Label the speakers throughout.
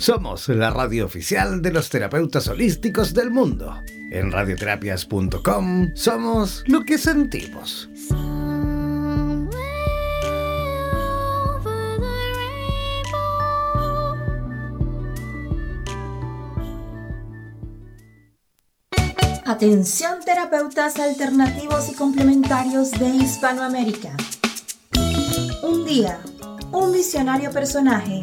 Speaker 1: Somos la radio oficial de los terapeutas holísticos del mundo. En radioterapias.com somos lo que sentimos.
Speaker 2: Atención terapeutas alternativos y complementarios de Hispanoamérica. Un día, un visionario personaje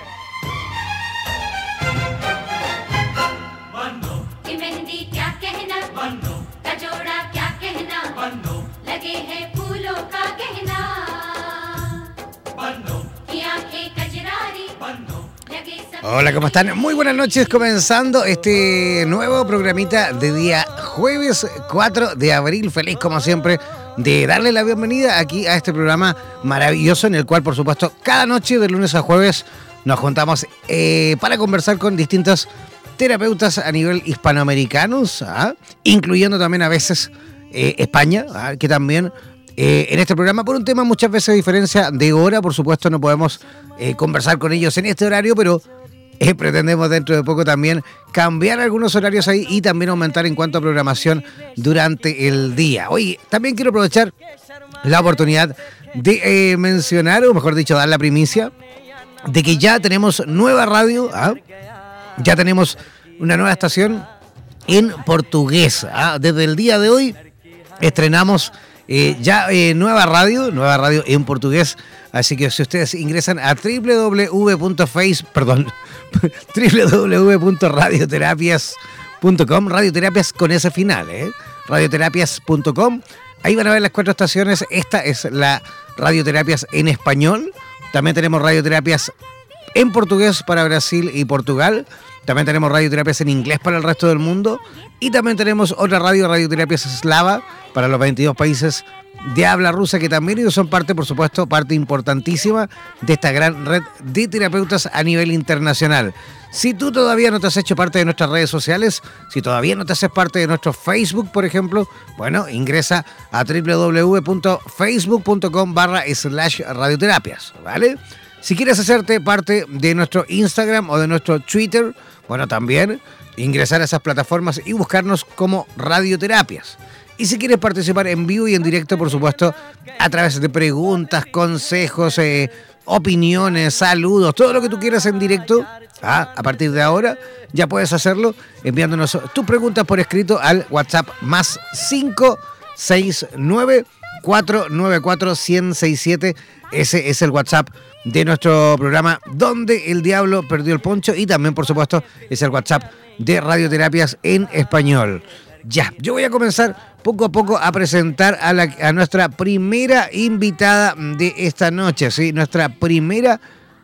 Speaker 1: Hola, ¿cómo están? Muy buenas noches, comenzando este nuevo programita de día jueves 4 de abril. Feliz como siempre de darle la bienvenida aquí a este programa maravilloso en el cual, por supuesto, cada noche de lunes a jueves nos juntamos eh, para conversar con distintos terapeutas a nivel hispanoamericanos, ¿ah? incluyendo también a veces eh, España, ¿ah? que también eh, en este programa por un tema muchas veces de diferencia de hora, por supuesto no podemos conversar con ellos en este horario, pero eh, pretendemos dentro de poco también cambiar algunos horarios ahí y también aumentar en cuanto a programación durante el día. Oye, también quiero aprovechar la oportunidad de eh, mencionar, o mejor dicho, dar la primicia, de que ya tenemos nueva radio, ¿ah? Ya tenemos una nueva estación en portugués. ¿ah? Desde el día de hoy estrenamos eh, ya nueva radio, nueva radio en portugués. Así que si ustedes ingresan a www.face, perdón, www.radioterapias.com, radioterapias con ese final, ¿eh? radioterapias.com. Ahí van a ver las cuatro estaciones. Esta es la radioterapias en español. También tenemos radioterapias en portugués para Brasil y Portugal. También tenemos radioterapias en inglés para el resto del mundo. Y también tenemos otra radio, radioterapias eslava, para los 22 países de habla rusa, que también ellos son parte, por supuesto, parte importantísima de esta gran red de terapeutas a nivel internacional. Si tú todavía no te has hecho parte de nuestras redes sociales, si todavía no te haces parte de nuestro Facebook, por ejemplo, bueno, ingresa a www.facebook.com barra slash radioterapias, ¿vale? Si quieres hacerte parte de nuestro Instagram o de nuestro Twitter, bueno, también ingresar a esas plataformas y buscarnos como radioterapias. Y si quieres participar en vivo y en directo, por supuesto, a través de preguntas, consejos, eh, opiniones, saludos, todo lo que tú quieras en directo, ah, a partir de ahora ya puedes hacerlo enviándonos tus preguntas por escrito al WhatsApp más 569 494 1067. Ese es el WhatsApp de nuestro programa Donde el Diablo Perdió el Poncho y también, por supuesto, es el WhatsApp de Radioterapias en Español. Ya, yo voy a comenzar poco a poco a presentar a, la, a nuestra primera invitada de esta noche, ¿sí? Nuestra primera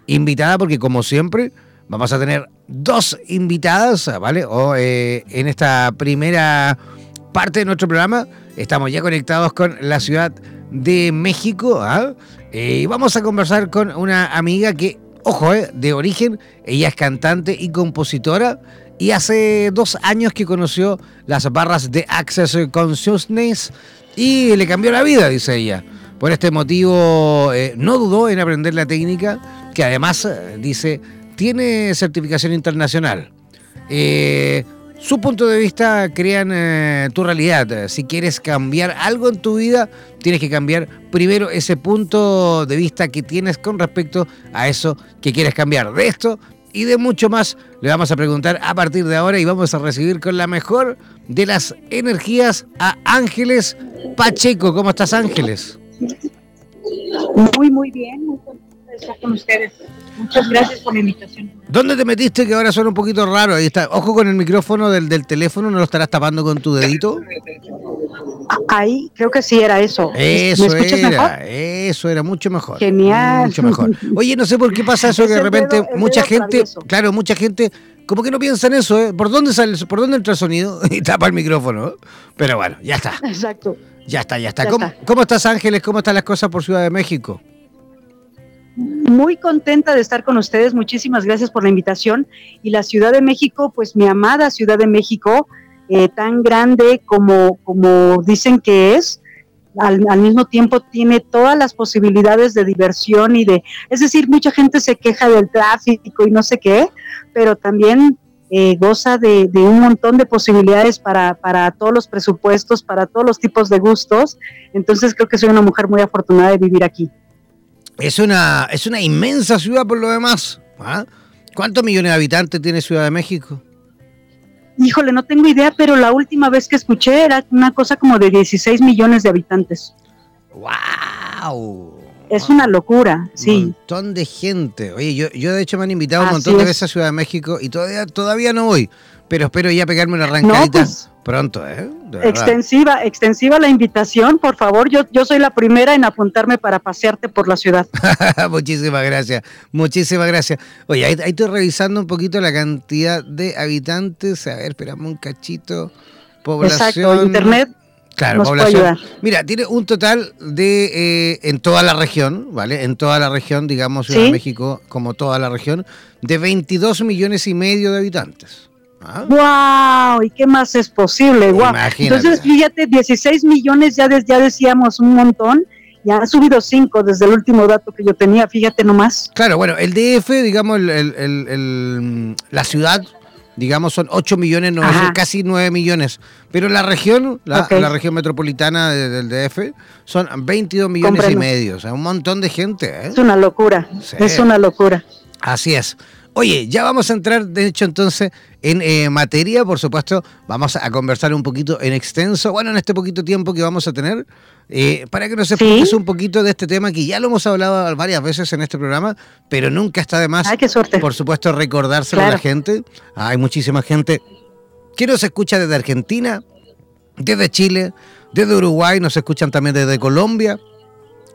Speaker 1: invitada, porque como siempre vamos a tener dos invitadas, ¿vale? O eh, en esta primera parte de nuestro programa estamos ya conectados con la ciudad de México, ¿ah? Y vamos a conversar con una amiga que ojo, eh, de origen, ella es cantante y compositora y hace dos años que conoció las barras de Access Consciousness y le cambió la vida, dice ella. Por este motivo eh, no dudó en aprender la técnica, que además, eh, dice, tiene certificación internacional. Eh, su punto de vista crean tu realidad. Si quieres cambiar algo en tu vida, tienes que cambiar primero ese punto de vista que tienes con respecto a eso que quieres cambiar. De esto y de mucho más le vamos a preguntar a partir de ahora y vamos a recibir con la mejor de las energías a Ángeles Pacheco. ¿Cómo estás Ángeles?
Speaker 3: Muy, muy bien, muy contenta de estar con ustedes. Muchas gracias por la invitación.
Speaker 1: ¿Dónde te metiste que ahora suena un poquito raro? Ahí está. Ojo con el micrófono del, del teléfono, ¿no lo estarás tapando con tu dedito?
Speaker 3: Ahí creo que sí era eso.
Speaker 1: Eso era, eso era mucho mejor.
Speaker 3: Genial.
Speaker 1: Mucho mejor. Oye, no sé por qué pasa eso que de repente mucha gente, claro, mucha gente como que no piensa en eso, ¿eh? ¿Por dónde sale, por dónde entra el sonido? Y tapa el micrófono. Pero bueno, ya está.
Speaker 3: Exacto.
Speaker 1: Ya está, ya está. ¿Cómo, ¿Cómo estás, Ángeles? ¿Cómo están las cosas por Ciudad de México?
Speaker 3: Muy contenta de estar con ustedes. Muchísimas gracias por la invitación. Y la Ciudad de México, pues mi amada Ciudad de México, eh, tan grande como, como dicen que es, al, mismo tiempo tiene todas las posibilidades de diversión y de, es decir, mucha gente se queja del tráfico y no sé qué, pero también eh, goza de, un montón de posibilidades para, para todos los presupuestos, para todos los tipos de gustos. Entonces creo que soy una mujer muy afortunada de vivir aquí.
Speaker 1: Es una, es una inmensa ciudad por lo demás. ¿ah? ¿Cuántos millones de habitantes tiene Ciudad de México?
Speaker 3: Híjole, no tengo idea, pero la última vez que escuché era una cosa como de 16 millones de habitantes.
Speaker 1: ¡Wow!
Speaker 3: Es una locura, sí.
Speaker 1: Un montón de gente. Oye, yo, yo de hecho me han invitado un montón de veces a Ciudad de México y todavía, todavía no voy pero espero ya pegarme una arrancadita pues, pronto, ¿eh?
Speaker 3: extensiva, extensiva la invitación, por favor. Yo, yo soy la primera en apuntarme para pasearte por la ciudad.
Speaker 1: muchísimas gracias, muchísimas gracias. Oye, ahí, estoy revisando un poquito la cantidad de habitantes. A ver, esperamos un cachito. Población.
Speaker 3: Exacto, internet.
Speaker 1: Claro, población. Mira, tiene un total de, eh, en toda la región, ¿vale? En toda la región, digamos, Ciudad de México, como toda la región, de 22 millones y medio de habitantes.
Speaker 3: ¡Wow! ¿Y qué más es posible? ¡Wow! Entonces, fíjate, 16 millones ya, ya decíamos un montón. Ya ha subido 5 desde el último dato que yo tenía, fíjate nomás.
Speaker 1: Claro, bueno, el DF, digamos, el, la ciudad, digamos, son 8 millones, no, casi 9 millones. Pero la región, la, región metropolitana del DF, son 22 millones y medio. O sea, un montón de gente. ¿eh?
Speaker 3: Es una locura. Es una locura.
Speaker 1: Así es. Oye, ya vamos a entrar, de hecho, entonces, en eh, materia. Por supuesto, vamos a conversar un poquito en extenso, bueno, en este poquito tiempo que vamos a tener, eh, para que nos expliques un poquito de este tema que ya lo hemos hablado varias veces en este programa, pero nunca está de más,
Speaker 3: Ay, qué suerte.
Speaker 1: por supuesto, recordárselo a la gente. Hay muchísima gente que nos escucha desde Argentina, desde Chile, desde Uruguay, nos escuchan también desde Colombia.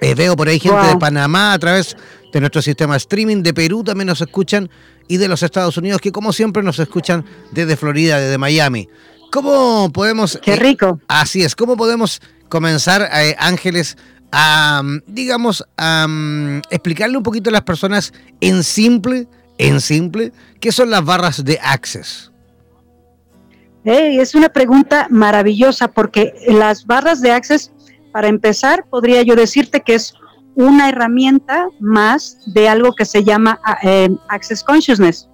Speaker 1: Eh, veo por ahí gente de Panamá a través de nuestro sistema streaming, de Perú también nos escuchan y de los Estados Unidos, que como siempre nos escuchan desde Florida, desde Miami. ¿Cómo podemos...
Speaker 3: Qué rico.
Speaker 1: así es, ¿cómo podemos comenzar, eh, Ángeles, a, digamos, a explicarle un poquito a las personas en simple, en simple, qué son las barras de Access?
Speaker 3: es una pregunta maravillosa porque las barras de Access, para empezar, podría yo decirte que es una herramienta más de algo que se llama eh, Access Consciousness.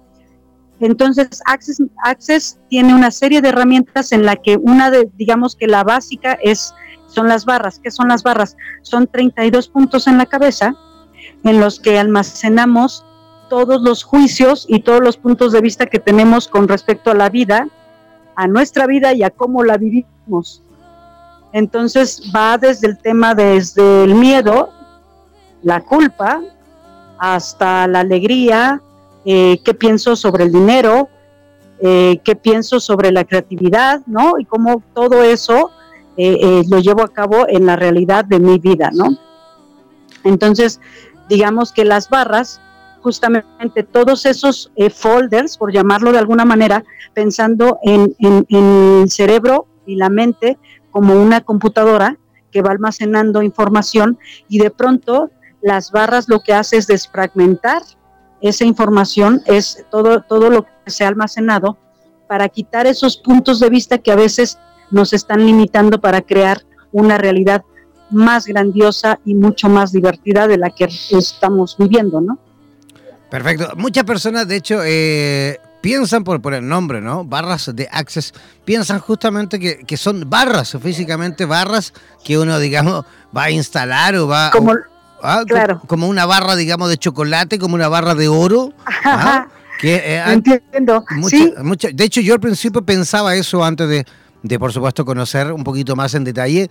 Speaker 3: Entonces, Access, Access tiene una serie de herramientas en la que una de, digamos que la básica es, son las barras. ¿Qué son las barras? Son 32 puntos en la cabeza en los que almacenamos todos los juicios y todos los puntos de vista que tenemos con respecto a la vida, a nuestra vida y a cómo la vivimos. Entonces va desde el tema, desde el miedo, la culpa hasta la alegría, eh, qué pienso sobre el dinero, eh, qué pienso sobre la creatividad, ¿no? Y cómo todo eso eh, lo llevo a cabo en la realidad de mi vida, ¿no? Entonces, digamos que las barras, justamente todos esos folders, por llamarlo de alguna manera, pensando en, en el cerebro y la mente como una computadora que va almacenando información y de pronto las barras lo que hace es desfragmentar esa información, es todo, todo lo que se ha almacenado para quitar esos puntos de vista que a veces nos están limitando para crear una realidad más grandiosa y mucho más divertida de la que estamos viviendo, ¿no?
Speaker 1: Perfecto. Muchas personas, de hecho, eh, piensan por, por el nombre, ¿no? Barras de Access, piensan justamente que, son barras, físicamente barras que uno, digamos, va a instalar o va...
Speaker 3: Como,
Speaker 1: ah, claro. como una barra, digamos, de chocolate, como una barra de oro. ¿ah?
Speaker 3: Que, eh, Entiendo. ¿Sí?
Speaker 1: de hecho, yo al principio pensaba eso antes de, de, por supuesto, conocer un poquito más en detalle.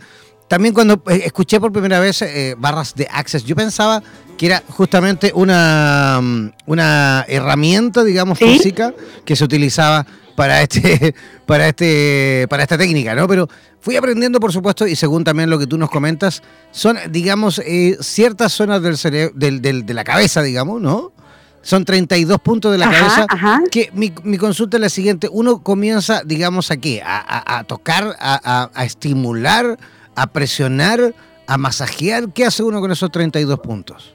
Speaker 1: También cuando eh, escuché por primera vez eh, barras de Access, yo pensaba que era justamente una, mm, una herramienta, digamos, física que se utilizaba para este, para este, para esta técnica, ¿no? Pero fui aprendiendo, por supuesto, y según también lo que tú nos comentas, son, digamos, ciertas zonas del, del, de la cabeza, digamos, ¿no? Son 32 puntos de la cabeza. Que mi, consulta es la siguiente. Uno comienza, digamos, aquí, a, a, tocar, a, a, estimular, a presionar, a masajear. ¿Qué hace uno con esos 32 puntos?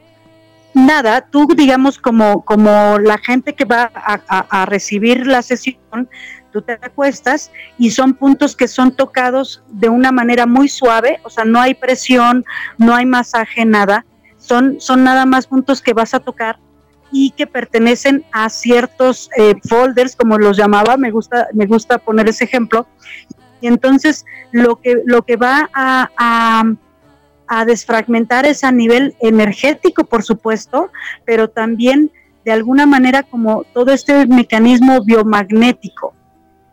Speaker 3: Nada, tú digamos como, como la gente que va a, recibir la sesión, tú te acuestas y son puntos que son tocados de una manera muy suave, o sea, no hay presión, no hay masaje, nada. Son, son nada más puntos que vas a tocar y que pertenecen a ciertos eh, folders, como los llamaba, me gusta, me gusta poner ese ejemplo. Y entonces lo que, lo que va a, a, desfragmentar es a nivel energético, por supuesto, pero también de alguna manera como todo este mecanismo biomagnético,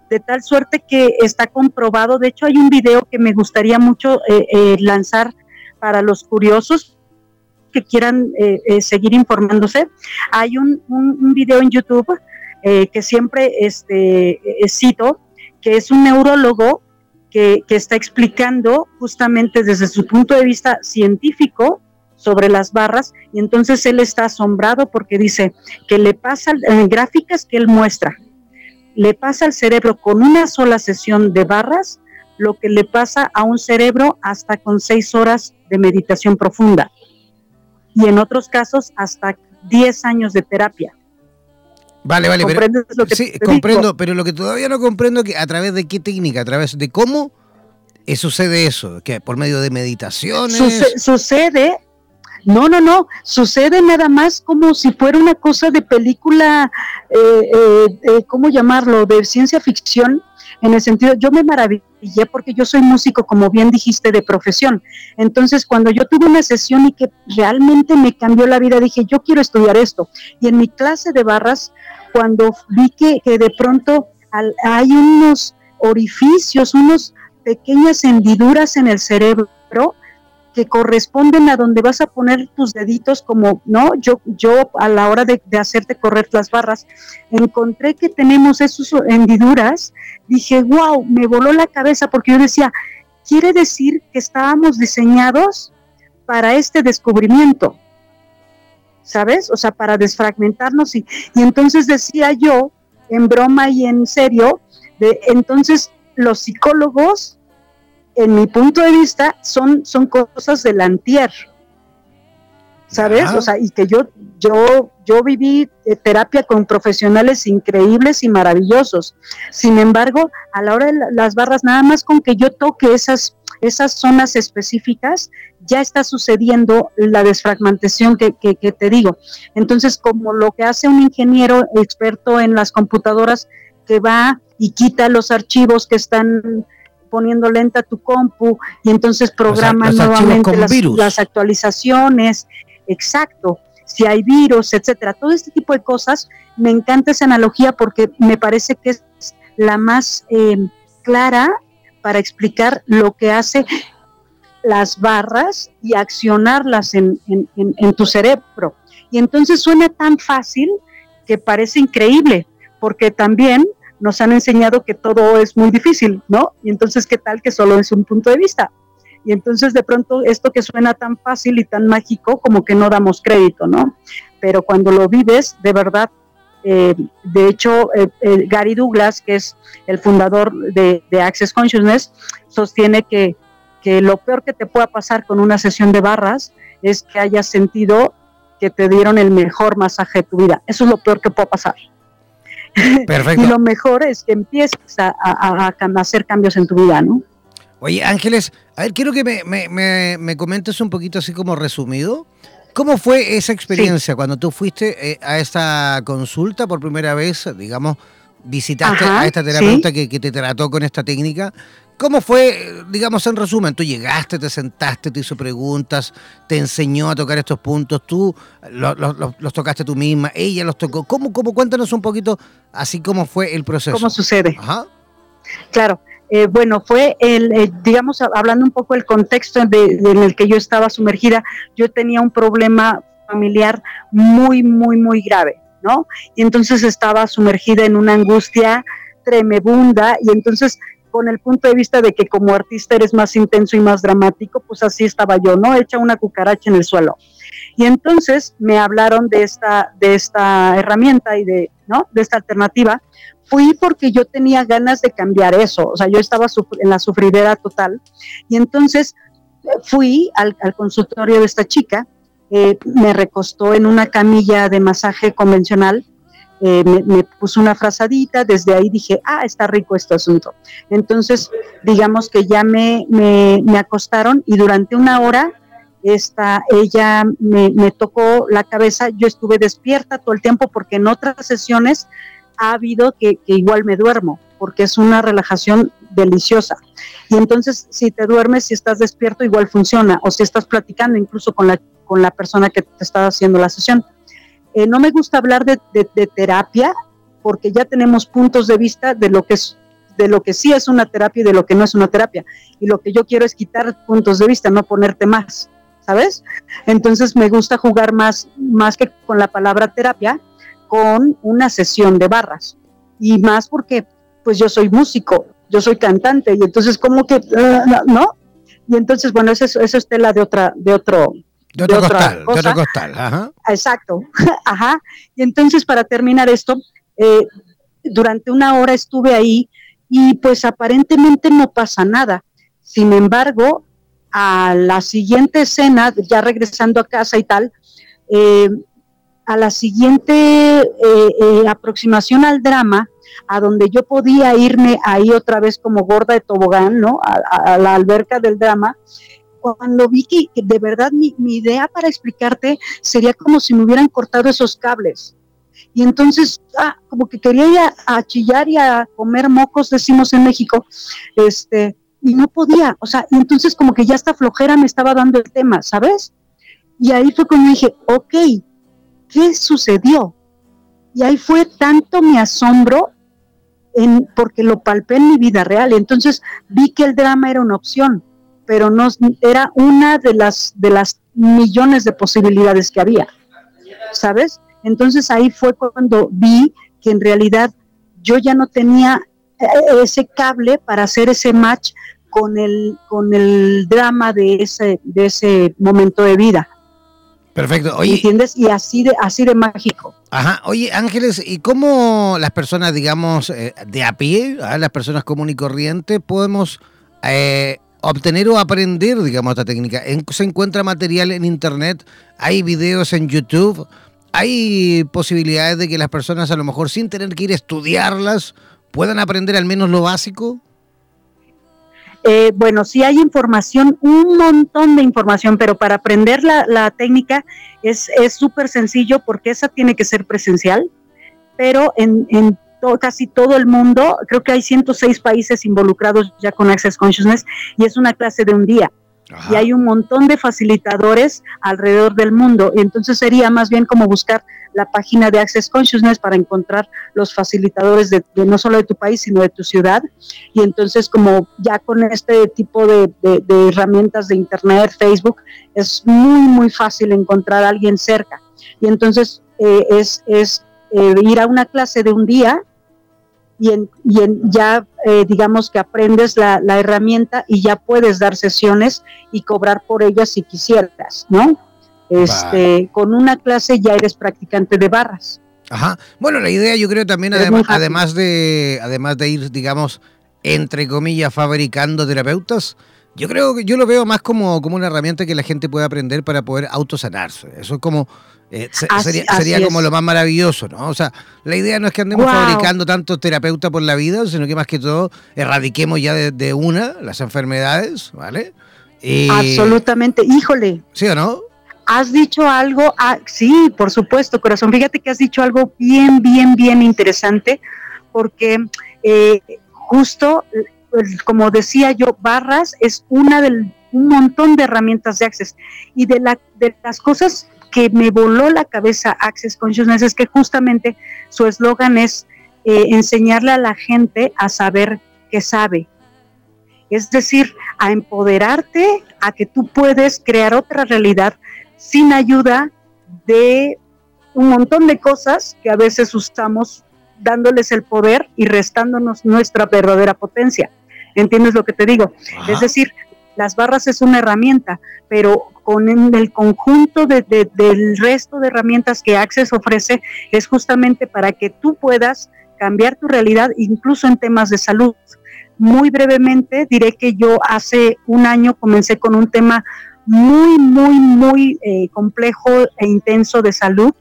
Speaker 3: de tal suerte que está comprobado. De hecho, hay un video que me gustaría mucho eh, eh, lanzar para los curiosos, que quieran eh, eh, seguir informándose, hay un, un, video en YouTube eh, que siempre este, cito, que es un neurólogo que, está explicando justamente desde su punto de vista científico sobre las barras y entonces él está asombrado porque dice que le pasa en gráficas que él muestra, le pasa al cerebro con una sola sesión de barras lo que le pasa a un cerebro hasta con seis horas de meditación profunda y en otros casos hasta 10 años de terapia.
Speaker 1: Vale, vale, pero, sí, comprendo, pero lo que todavía no comprendo es que a través de qué técnica, a través de cómo eh, sucede eso, que por medio de meditaciones.
Speaker 3: sucede, no, no, no, sucede nada más como si fuera una cosa de película, eh, eh, ¿cómo llamarlo? De ciencia ficción, en el sentido, yo me maravillé porque yo soy músico, como bien dijiste, de profesión. Entonces, cuando yo tuve una sesión y que realmente me cambió la vida, dije, yo quiero estudiar esto. Y en mi clase de barras, cuando vi que, de pronto hay unos orificios, unos pequeñas hendiduras en el cerebro, que corresponden a donde vas a poner tus deditos como, ¿no? Yo, yo a la hora de, hacerte correr las barras, encontré que tenemos esas hendiduras, dije, wow, me voló la cabeza porque yo decía, quiere decir que estábamos diseñados para este descubrimiento, ¿sabes? O sea, para desfragmentarnos y, y entonces decía yo, en broma y en serio, de, entonces los psicólogos en mi punto de vista, son, son cosas del antier. ¿Sabes? O sea, y que yo, yo, yo viví eh, terapia con profesionales increíbles y maravillosos. Sin embargo, a la hora de las barras, nada más con que yo toque esas, esas zonas específicas, ya está sucediendo la desfragmentación que, que, que, te digo. Entonces, como lo que hace un ingeniero experto en las computadoras que va y quita los archivos que están poniendo lenta tu compu y entonces programa nuevamente las, actualizaciones, exacto, si hay virus, etcétera. Todo este tipo de cosas, me encanta esa analogía porque me parece que es la más eh, clara para explicar lo que hace las barras y accionarlas en, en tu cerebro. Y entonces suena tan fácil que parece increíble, porque también nos han enseñado que todo es muy difícil, ¿no? Y entonces, ¿qué tal que solo es un punto de vista? Y entonces de pronto esto que suena tan fácil y tan mágico, como que no damos crédito, ¿no? Pero cuando lo vives, de verdad, eh, de hecho, eh, eh, Gary Douglas, que es el fundador de, Access Consciousness, sostiene que, que, lo peor que te pueda pasar con una sesión de barras es que hayas sentido que te dieron el mejor masaje de tu vida. Eso es lo peor que puede pasar.
Speaker 1: Perfecto.
Speaker 3: y lo mejor es que empieces a, a, hacer cambios en tu vida, ¿no?
Speaker 1: Oye, Ángeles, a ver, quiero que me, me, me, comentes un poquito así como resumido. ¿Cómo fue esa experiencia cuando tú fuiste eh, a esta consulta por primera vez, digamos, visitaste a esta terapeuta que, te trató con esta técnica? ¿Cómo fue, digamos, en resumen? Tú llegaste, te sentaste, te hizo preguntas, te enseñó a tocar estos puntos, tú los, tocaste tú misma, ella los tocó. ¿Cómo, cómo? Cuéntanos un poquito así cómo fue el proceso.
Speaker 3: ¿Cómo sucede? Ajá. Claro, eh, bueno, fue el, eh, digamos, hablando un poco del contexto en el que yo estaba sumergida, yo tenía un problema familiar muy, muy, muy grave, ¿no? Y entonces estaba sumergida en una angustia tremebunda y entonces con el punto de vista de que como artista eres más intenso y más dramático, pues así estaba yo, ¿no? Hecha una cucaracha en el suelo. Y entonces me hablaron de esta, de esta herramienta y de, ¿no? De esta alternativa. Fui porque yo tenía ganas de cambiar eso, o sea, yo estaba en la sufridera total. Y entonces eh, fui al, consultorio de esta chica, eh, me recostó en una camilla de masaje convencional eh, me, puso una frazadita, desde ahí dije, ah, está rico este asunto. Entonces, digamos que ya me, me, acostaron y durante una hora esta, ella me, tocó la cabeza, yo estuve despierta todo el tiempo porque en otras sesiones ha habido que, igual me duermo, porque es una relajación deliciosa. Y entonces, si te duermes, si estás despierto, igual funciona, o si estás platicando incluso con la, con la persona que te está haciendo la sesión. Eh, no me gusta hablar de, terapia porque ya tenemos puntos de vista de lo que es de lo que sí es una terapia y de lo que no es una terapia. Y lo que yo quiero es quitar puntos de vista, no ponerte más, ¿sabes? Entonces me gusta jugar más, más que con la palabra terapia, con una sesión de barras. Y más porque, pues yo soy músico, yo soy cantante, y entonces como que, ¿no? Y entonces, bueno, eso, eso es tela de, otra, de otro,
Speaker 1: de otro costal, de otro costal, ajá.
Speaker 3: Exacto, ajá. Y entonces para terminar esto, eh, durante una hora estuve ahí y pues aparentemente no pasa nada. Sin embargo, a la siguiente escena, ya regresando a casa y tal, eh, a la siguiente eh, aproximación al drama, a donde yo podía irme ahí otra vez como gorda de tobogán, ¿no? a la alberca del drama, cuando vi que, de verdad mi, idea para explicarte sería como si me hubieran cortado esos cables. Y entonces, ah, como que quería ir a, chillar y a comer mocos, decimos en México, este, y no podía, o sea, entonces como que ya esta flojera me estaba dando el tema, ¿sabes? Y ahí fue cuando dije, ok, ¿qué sucedió? Y ahí fue tanto mi asombro en, porque lo palpé en mi vida real. Entonces vi que el drama era una opción pero no era una de las de las millones de posibilidades que había, ¿sabes? Entonces ahí fue cuando vi que en realidad yo ya no tenía eh, ese cable para hacer ese match con el con el drama de ese de ese momento de vida.
Speaker 1: Perfecto.
Speaker 3: Oye, ¿entiendes? Y así de así de mágico.
Speaker 1: Ajá. Oye, Ángeles, ¿y cómo las personas, digamos, eh, de a pie, ah, las personas común y corriente, podemos eh, obtener o aprender, digamos, esta técnica. se encuentra material en Internet, hay videos en YouTube, hay posibilidades de que las personas a lo mejor sin tener que ir a estudiarlas puedan aprender al menos lo básico.
Speaker 3: Eh, bueno, sí hay información, un montón de información, pero para aprender la, técnica es súper sencillo porque esa tiene que ser presencial, pero en, en casi todo el mundo, creo que hay 106 países involucrados ya con Access Consciousness y es una clase de un día. Y hay un montón de facilitadores alrededor del mundo. Y entonces sería más bien como buscar la página de Access Consciousness para encontrar los facilitadores de, no solo de tu país, sino de tu ciudad. Y entonces como ya con este tipo de, herramientas de Internet, Facebook, es muy, muy fácil encontrar a alguien cerca. Y entonces eh, es, es eh, ir a una clase de un día y, en, ya eh, digamos que aprendes la, herramienta y ya puedes dar sesiones y cobrar por ellas si quisieras, ¿no? Este, con una clase ya eres practicante de barras.
Speaker 1: Ajá. Bueno, la idea yo creo también, además, además, de, además de ir, digamos, entre comillas, fabricando terapeutas, Yo creo que yo lo veo más como, como una herramienta que la gente puede aprender para poder autosanarse. Eso es como eh, sería, sería como lo más maravilloso, ¿no? O sea, la idea no es que andemos fabricando tantos terapeutas por la vida, sino que más que todo erradiquemos ya de, una las enfermedades, ¿vale?
Speaker 3: Absolutamente. Híjole.
Speaker 1: ¿Sí o no?
Speaker 3: Has dicho algo, ah, sí, por supuesto, corazón. Fíjate que has dicho algo bien, bien, bien interesante, porque eh, justo, como decía yo, Barras es una del un montón de herramientas de Access y de, la, de las cosas que me voló la cabeza Access Consciousness es que justamente su eslogan es eh, enseñarle a la gente a saber que sabe. Es decir, a empoderarte, a que tú puedes crear otra realidad sin ayuda de un montón de cosas que a veces usamos dándoles el poder y restándonos nuestra verdadera potencia. ¿Entiendes lo que te digo? Es decir, las barras es una herramienta, pero con el conjunto del resto de herramientas que Access ofrece es justamente para que tú puedas cambiar tu realidad, incluso en temas de salud. Muy brevemente diré que yo hace un año comencé con un tema muy, muy, muy eh, complejo e intenso de salud.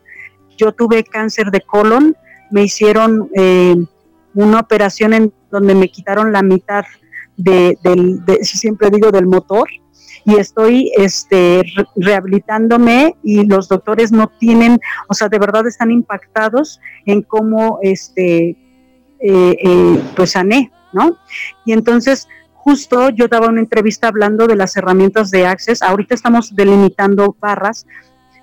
Speaker 3: Yo tuve cáncer de colon, me hicieron eh, una operación en donde me quitaron la mitad de, del, siempre digo, del motor y estoy este, rehabilitándome y los doctores no tienen, o sea, de verdad están impactados en cómo, este, eh, eh, pues sané, ¿no? Y entonces, justo yo daba una entrevista hablando de las herramientas de Access, ahorita estamos delimitando barras,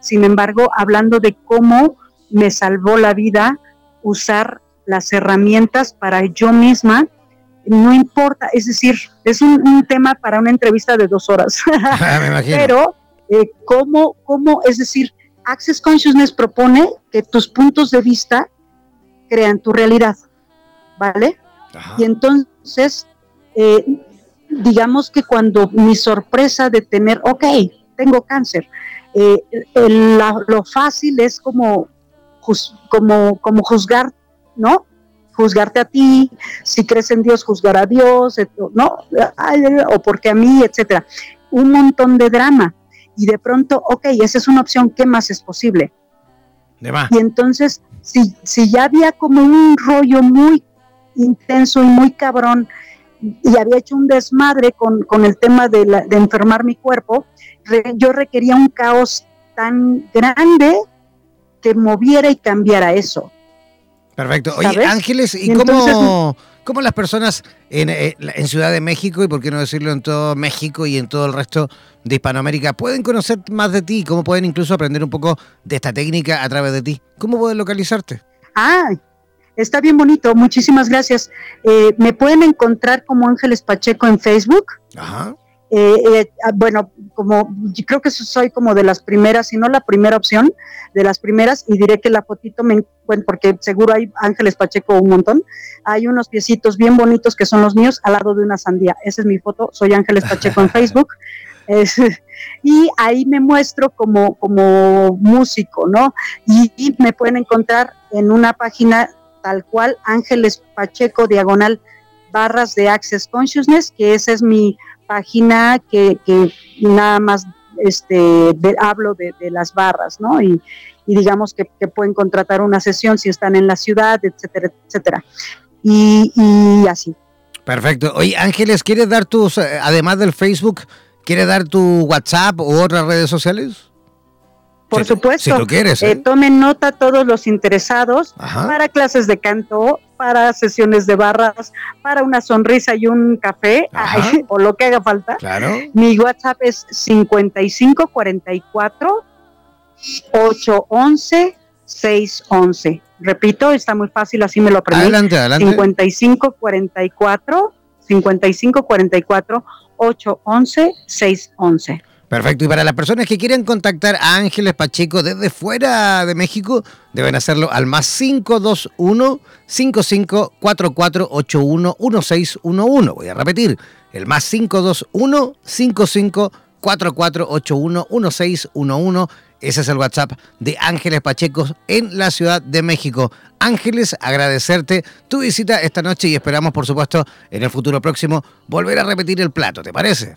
Speaker 3: sin embargo, hablando de cómo me salvó la vida usar las herramientas para yo misma no importa, es decir, es un, tema para una entrevista de dos horas. Pero, eh, ¿cómo, ¿cómo, es decir, Access Consciousness propone que tus puntos de vista crean tu realidad, ¿vale? Y entonces, eh, digamos que cuando mi sorpresa de tener, ok, tengo cáncer, eh, lo fácil es como, como, como juzgar, ¿no? juzgarte a ti, si crees en Dios, juzgar a Dios, ¿no? o porque a mí, etcétera. Un montón de drama. Y de pronto, ok, esa es una opción, ¿qué más es posible? Y entonces, si, si ya había como un rollo muy intenso y muy cabrón, y había hecho un desmadre con, con el tema de, la, de enfermar mi cuerpo, yo requería un caos tan grande que moviera y cambiara eso.
Speaker 1: Perfecto. Oye, Ángeles, ¿y, cómo, cómo, las personas en, eh, en, Ciudad de México, y por qué no decirlo en todo México y en todo el resto de Hispanoamérica, pueden conocer más de ti? ¿Cómo pueden incluso aprender un poco de esta técnica a través de ti? ¿Cómo pueden localizarte?
Speaker 3: Ah, está bien bonito. Muchísimas gracias. Eh, me pueden encontrar como Ángeles Pacheco en Facebook. Ajá. Eh, eh, ah, bueno, como yo creo que soy como de las primeras, si no la primera opción, de las primeras, y diré que la fotito me encuentro, porque seguro hay Ángeles Pacheco un montón, hay unos piecitos bien bonitos que son los míos al lado de una sandía. Esa es mi foto, soy Ángeles Pacheco en Facebook. y ahí me muestro como, como músico, ¿no? Y, y me pueden encontrar en una página tal cual, Ángeles Pacheco, diagonal barras de Access Consciousness, que esa es mi página que, nada más este, hablo de, las barras, ¿no? Y, digamos que, pueden contratar una sesión si están en la ciudad, etcétera, etcétera. Y, así.
Speaker 1: Perfecto. Oye, Ángeles, ¿quieres dar tus, eh, además del Facebook, ¿quieres dar tu WhatsApp u otras redes sociales?
Speaker 3: Por supuesto.
Speaker 1: Si tú quieres.
Speaker 3: Eh, ¿eh? tomen nota todos los interesados para clases de canto, para sesiones de barras, para una sonrisa y un café, o lo que haga falta.
Speaker 1: Claro.
Speaker 3: Mi WhatsApp es 5544 811 611. Repito, está muy fácil, así me lo aprendí.
Speaker 1: Adelante, adelante.
Speaker 3: 5544 5544 811 611.
Speaker 1: Perfecto. Y para las personas que quieren contactar a Ángeles Pacheco desde fuera de México, deben hacerlo al más 521 5544811611. Voy a repetir, el más 521 5544811611. Ese es el WhatsApp de Ángeles Pacheco en la Ciudad de México. Ángeles, agradecerte tu visita esta noche y esperamos, por supuesto, en el futuro próximo volver a repetir el plato. ¿Te parece?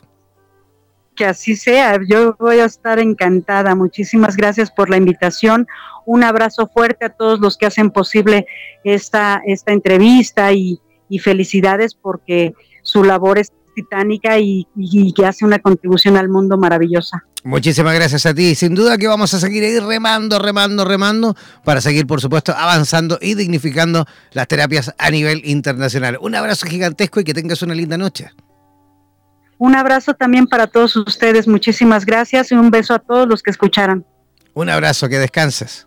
Speaker 3: Que así sea. Yo voy a estar encantada. Muchísimas gracias por la invitación. Un abrazo fuerte a todos los que hacen posible esta, esta entrevista y, felicidades porque su labor es titánica y, que hace una contribución al mundo maravillosa.
Speaker 1: Muchísimas gracias a ti. Sin duda que vamos a seguir ahí remando, remando, remando para seguir, por supuesto, avanzando y dignificando las terapias a nivel internacional. Un abrazo gigantesco y que tengas una linda noche.
Speaker 3: Un abrazo también para todos ustedes. Muchísimas gracias y un beso a todos los que escucharon.
Speaker 1: Un abrazo, que descanses.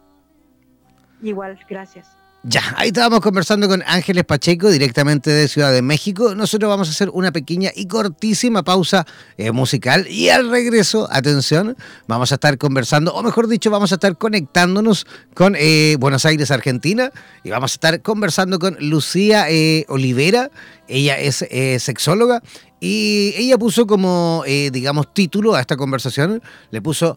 Speaker 3: Igual, gracias.
Speaker 1: Ya, ahí estábamos conversando con Ángeles Pacheco directamente de Ciudad de México. Nosotros vamos a hacer una pequeña y cortísima pausa eh, musical y al regreso, atención, vamos a estar conversando, o mejor dicho, vamos a estar conectándonos con eh, Buenos Aires, Argentina, y vamos a estar conversando con Lucía eh, Olivera. Ella es sexóloga y ella puso como, digamos, título a esta conversación, le puso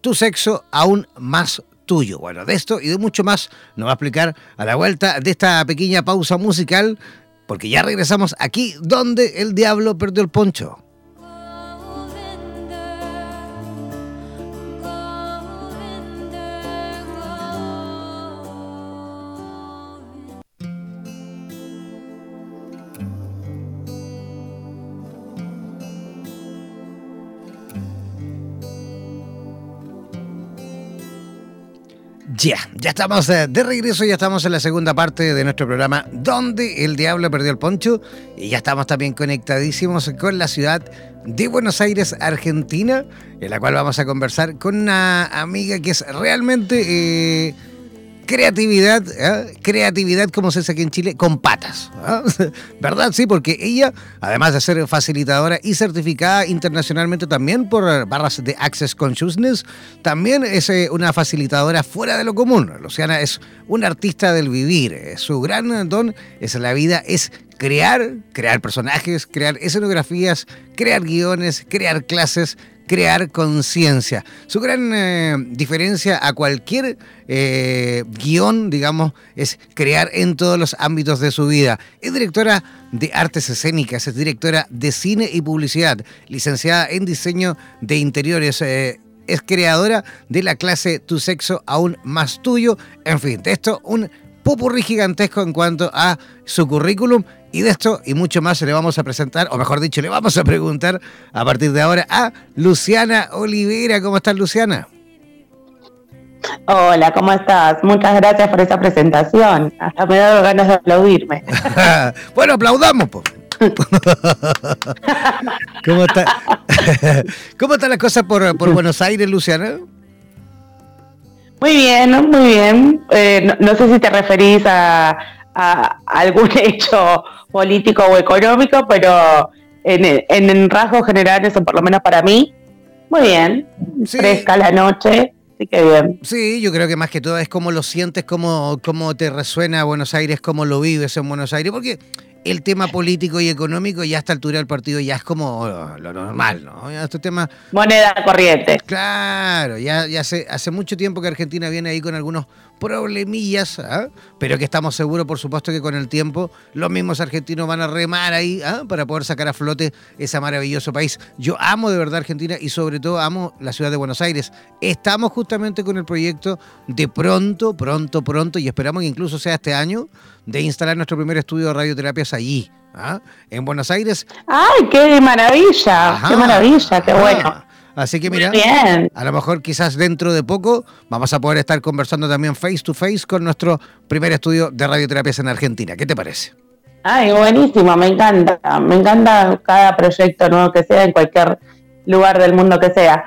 Speaker 1: Tu sexo aún más tuyo. Bueno, de esto y de mucho más nos va a explicar a la vuelta de esta pequeña pausa musical, porque ya regresamos aquí donde el diablo perdió el poncho. Ya, ya estamos eh, de regreso, ya estamos en la segunda parte de nuestro programa Donde el Diablo Perdió el Poncho y ya estamos también conectadísimos con la ciudad de Buenos Aires, Argentina, en la cual vamos a conversar con una amiga que es realmente... Eh, creatividad, ¿eh? creatividad como se dice aquí en Chile, con patas. ¿eh? ¿Verdad? Sí, porque ella, además de ser facilitadora y certificada internacionalmente también por barras de Access Consciousness, también es eh, una facilitadora fuera de lo común. Luciana es una artista del vivir. Su gran don es la vida, es crear, crear personajes, crear escenografías, crear guiones, crear clases, crear conciencia. Su gran eh, diferencia a cualquier eh, guion, digamos, es crear en todos los ámbitos de su vida. Es directora de artes escénicas, es directora de cine y publicidad, licenciada en diseño de interiores. Eh, es creadora de la clase Tu sexo aún más tuyo. En fin, de esto un popurrí gigantesco en cuanto a su currículum. Y de esto y mucho más le vamos a presentar, o mejor dicho, le vamos a preguntar a partir de ahora a Luciana Olivera. ¿Cómo estás, Luciana?
Speaker 4: Hola, ¿cómo estás? Muchas gracias por esa presentación. Hasta me he dado ganas de aplaudirme.
Speaker 1: bueno, aplaudamos, pues. ¿Cómo está? ¿Cómo está la cosa por, por Buenos Aires, Luciana?
Speaker 4: Muy bien, muy bien. Eh, no, sé si te referís a, algún hecho político o económico, pero en, en, rasgos generales, o por lo menos para mí, muy bien. Fresca la noche, sí que bien.
Speaker 1: Sí, yo creo que más que todo es cómo lo sientes, cómo, cómo te resuena Buenos Aires, cómo lo vives en Buenos Aires, porque el tema político y económico ya a esta altura del partido ya es como lo, normal, ¿no? este tema,
Speaker 4: Moneda corriente.
Speaker 1: Claro, ya, ya hace, hace mucho tiempo que Argentina viene ahí con algunos problemillas, ¿ah? pero que estamos seguros, por supuesto, que con el tiempo los mismos argentinos van a remar ahí ¿ah? para poder sacar a flote ese maravilloso país. Yo amo de verdad Argentina y sobre todo amo la ciudad de Buenos Aires. Estamos justamente con el proyecto de pronto, pronto, pronto, y esperamos que incluso sea este año, de instalar nuestro primer estudio de radioterapias allí, ¿ah? en Buenos Aires.
Speaker 4: ¡Ay, qué maravilla! ¡Qué maravilla! ¡Qué bueno!
Speaker 1: Así que mira, a lo mejor quizás dentro de poco vamos a poder estar conversando también face to face con nuestro primer estudio de radioterapias en Argentina. ¿Qué te parece?
Speaker 4: Ay, buenísimo, me encanta. Me encanta cada proyecto nuevo que sea en cualquier lugar del mundo que sea.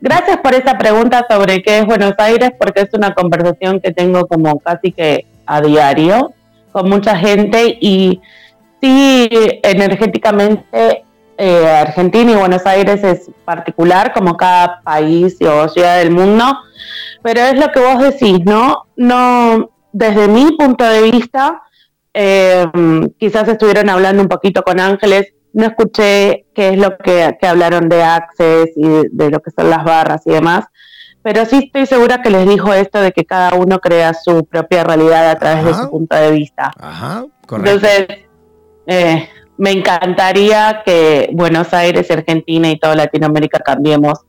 Speaker 4: Gracias por esa pregunta sobre qué es Buenos Aires, porque es una conversación que tengo como casi que a diario con mucha gente y sí, energéticamente eh, Argentina y Buenos Aires es particular, como cada país o ciudad del mundo, pero es lo que vos decís, ¿no? No, desde mi punto de vista, eh, quizás estuvieron hablando un poquito con Ángeles, no escuché qué es lo que, hablaron de Access y de, lo que son las barras y demás, pero sí estoy segura que les dijo esto de que cada uno crea su propia realidad a través de su punto de vista.
Speaker 1: Ajá, correcto.
Speaker 4: Entonces, eh, me encantaría que Buenos Aires, Argentina y toda Latinoamérica cambiemos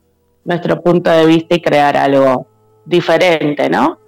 Speaker 4: nuestro punto de vista y crear algo diferente, ¿no?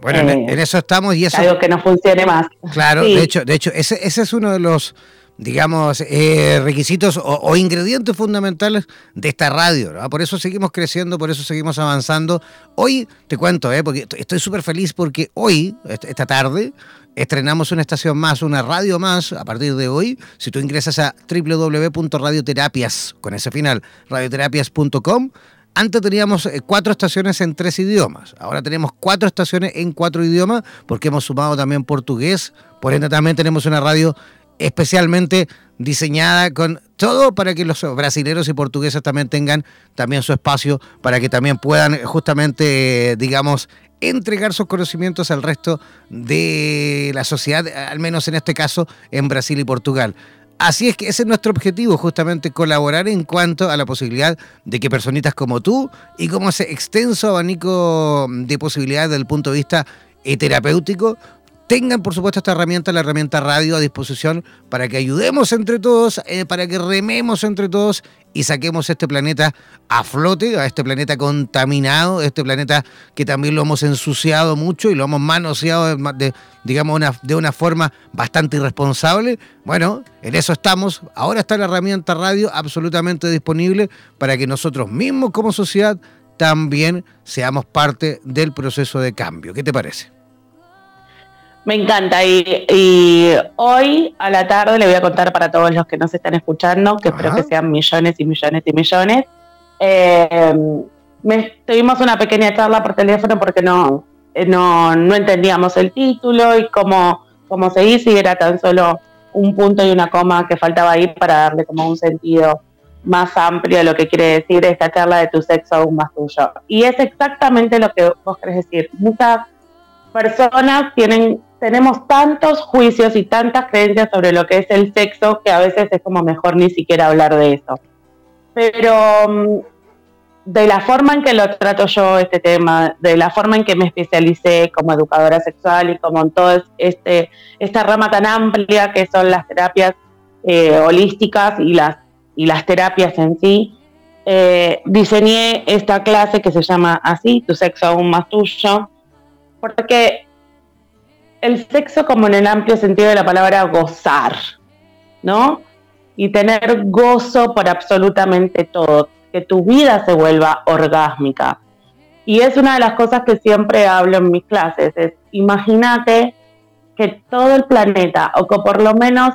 Speaker 1: Bueno, en, eh, eso estamos y eso...
Speaker 4: Algo que no funcione más.
Speaker 1: Claro, de hecho, de hecho ese, ese es uno de los digamos, eh, requisitos o, ingredientes fundamentales de esta radio. Por eso seguimos creciendo, por eso seguimos avanzando. Hoy, te cuento, ¿eh? porque estoy súper feliz porque hoy, esta tarde, estrenamos una estación más, una radio más, a partir de hoy. Si tú ingresas a www.radioterapias, con ese final, radioterapias.com, antes teníamos eh, cuatro estaciones en tres idiomas. Ahora tenemos cuatro estaciones en cuatro idiomas porque hemos sumado también portugués. Por ende también tenemos una radio especialmente diseñada con todo para que los brasileños y portugueses también tengan también su espacio, para que también puedan justamente, digamos, entregar sus conocimientos al resto de la sociedad, al menos en este caso en Brasil y Portugal. Así es que ese es nuestro objetivo, justamente colaborar en cuanto a la posibilidad de que personitas como tú y como ese extenso abanico de posibilidades desde el punto de vista terapéutico tengan, por supuesto, esta herramienta, la herramienta radio a disposición para que ayudemos entre todos, eh, para que rememos entre todos y saquemos este planeta a flote, a este planeta contaminado, este planeta que también lo hemos ensuciado mucho y lo hemos manoseado, digamos, de una forma bastante irresponsable. Bueno, en eso estamos. Ahora está la herramienta radio absolutamente disponible para que nosotros mismos como sociedad también seamos parte del proceso de cambio. ¿Qué te parece?
Speaker 4: Me encanta. Y, hoy a la tarde le voy a contar para todos los que nos están escuchando, que espero que sean millones y millones y millones. Eh, tuvimos una pequeña charla por teléfono porque no, eh, no, no entendíamos el título y cómo, cómo se dice, y era tan solo un punto y una coma que faltaba ahí para darle como un sentido más amplio a lo que quiere decir esta charla de tu sexo aún más tuyo. Y es exactamente lo que vos querés decir. Muchas personas tienen tenemos tantos juicios y tantas creencias sobre lo que es el sexo que a veces es como mejor ni siquiera hablar de eso. Pero mm, de la forma en que lo trato yo este tema, de la forma en que me especialicé como educadora sexual y como en toda este, esta rama tan amplia que son las terapias eh, holísticas y las, y las terapias en sí, eh, diseñé esta clase que se llama así, Tu sexo aún más tuyo, porque el sexo como en el amplio sentido de la palabra gozar, ¿no? Y tener gozo por absolutamente todo, que tu vida se vuelva orgásmica. Y es una de las cosas que siempre hablo en mis clases, es imagínate que todo el planeta, o que por lo menos